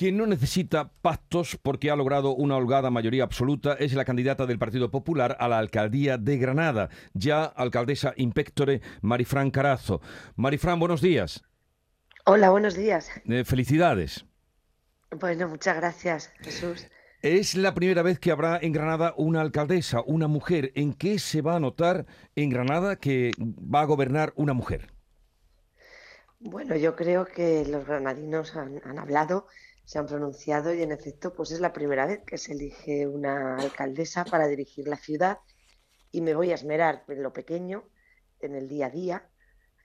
Quien no necesita pactos porque ha logrado una holgada mayoría absoluta es la candidata del Partido Popular a la alcaldía de Granada, ya alcaldesa impectore Marifran Carazo. Marifran, buenos días. Hola, buenos días. Eh, felicidades. Bueno, muchas gracias, Jesús. Es la primera vez que habrá en Granada una alcaldesa, una mujer. ¿En qué se va a notar en Granada que va a gobernar una mujer? Bueno, yo creo que los granadinos han, han hablado se han pronunciado y en efecto pues es la primera vez que se elige una alcaldesa para dirigir la ciudad y me voy a esmerar en lo pequeño, en el día a día.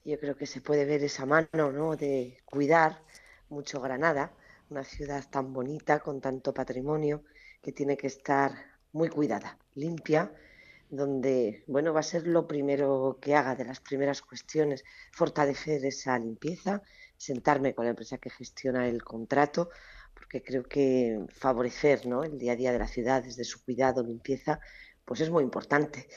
Yo creo que se puede ver esa mano ¿no? de cuidar mucho Granada, una ciudad tan bonita, con tanto patrimonio, que tiene que estar muy cuidada, limpia, donde bueno va a ser lo primero que haga de las primeras cuestiones, fortalecer esa limpieza, sentarme con la empresa que gestiona el contrato, porque creo que favorecer ¿no? el día a día de la ciudad desde su cuidado, limpieza, pues es muy importante.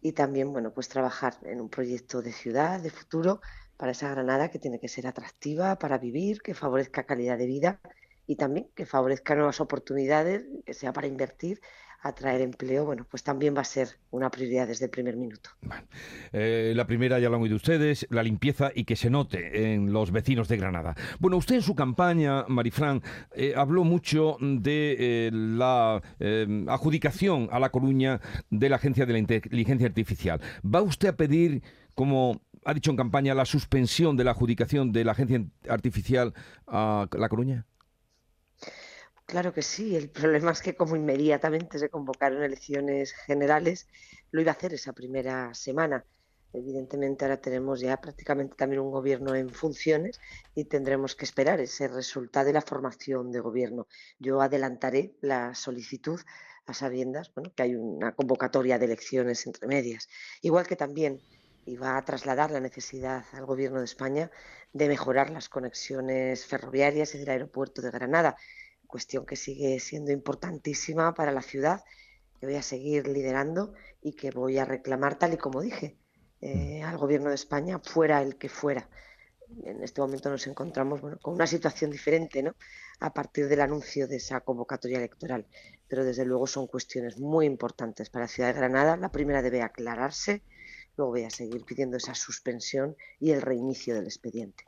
Y también, bueno, pues trabajar en un proyecto de ciudad, de futuro, para esa Granada que tiene que ser atractiva para vivir, que favorezca calidad de vida y también que favorezca nuevas oportunidades, que sea para invertir atraer empleo, bueno, pues también va a ser una prioridad desde el primer minuto. Eh, la primera ya lo han oído ustedes, la limpieza y que se note en los vecinos de Granada. Bueno, usted en su campaña, Marifran, eh, habló mucho de eh, la adjudicación a La Coruña de la Agencia de la Inteligencia Artificial. ¿Va usted a pedir, como ha dicho en campaña, la suspensión de la adjudicación de la Agencia Artificial a La Coruña? Claro que sí, el problema es que como inmediatamente se convocaron elecciones generales, lo iba a hacer esa primera semana. Evidentemente ahora tenemos ya prácticamente también un gobierno en funciones y tendremos que esperar ese resultado de la formación de gobierno. Yo adelantaré la solicitud a sabiendas bueno, que hay una convocatoria de elecciones entre medias. Igual que también iba a trasladar la necesidad al gobierno de España de mejorar las conexiones ferroviarias y del aeropuerto de Granada cuestión que sigue siendo importantísima para la ciudad, que voy a seguir liderando y que voy a reclamar, tal y como dije, eh, al Gobierno de España, fuera el que fuera. En este momento nos encontramos bueno, con una situación diferente ¿no? a partir del anuncio de esa convocatoria electoral, pero desde luego son cuestiones muy importantes para la ciudad de Granada. La primera debe aclararse, luego voy a seguir pidiendo esa suspensión y el reinicio del expediente.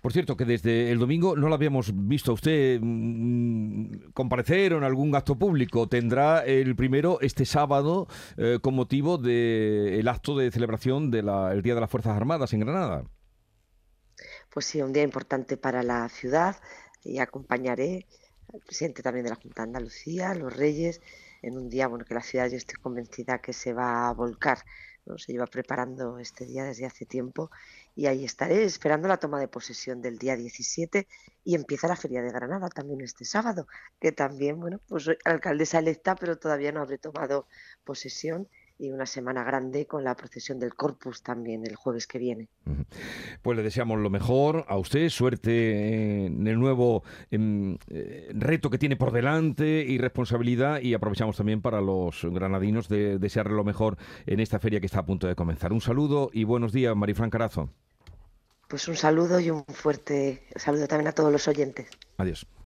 Por cierto, que desde el domingo no lo habíamos visto a usted mm, comparecer en algún acto público. Tendrá el primero este sábado eh, con motivo del acto de celebración del Día de las Fuerzas Armadas en Granada. Pues sí, un día importante para la ciudad y acompañaré al presidente también de la Junta de Andalucía, los reyes, en un día bueno que la ciudad yo estoy convencida que se va a volcar se lleva preparando este día desde hace tiempo y ahí estaré esperando la toma de posesión del día 17 y empieza la Feria de Granada también este sábado, que también, bueno, pues soy alcaldesa electa, pero todavía no habré tomado posesión y una semana grande con la procesión del Corpus también el jueves que viene. Pues le deseamos lo mejor a usted, suerte en el nuevo em, eh, reto que tiene por delante y responsabilidad y aprovechamos también para los granadinos de desearle lo mejor en esta feria que está a punto de comenzar. Un saludo y buenos días, Marifran Carazo. Pues un saludo y un fuerte saludo también a todos los oyentes. Adiós.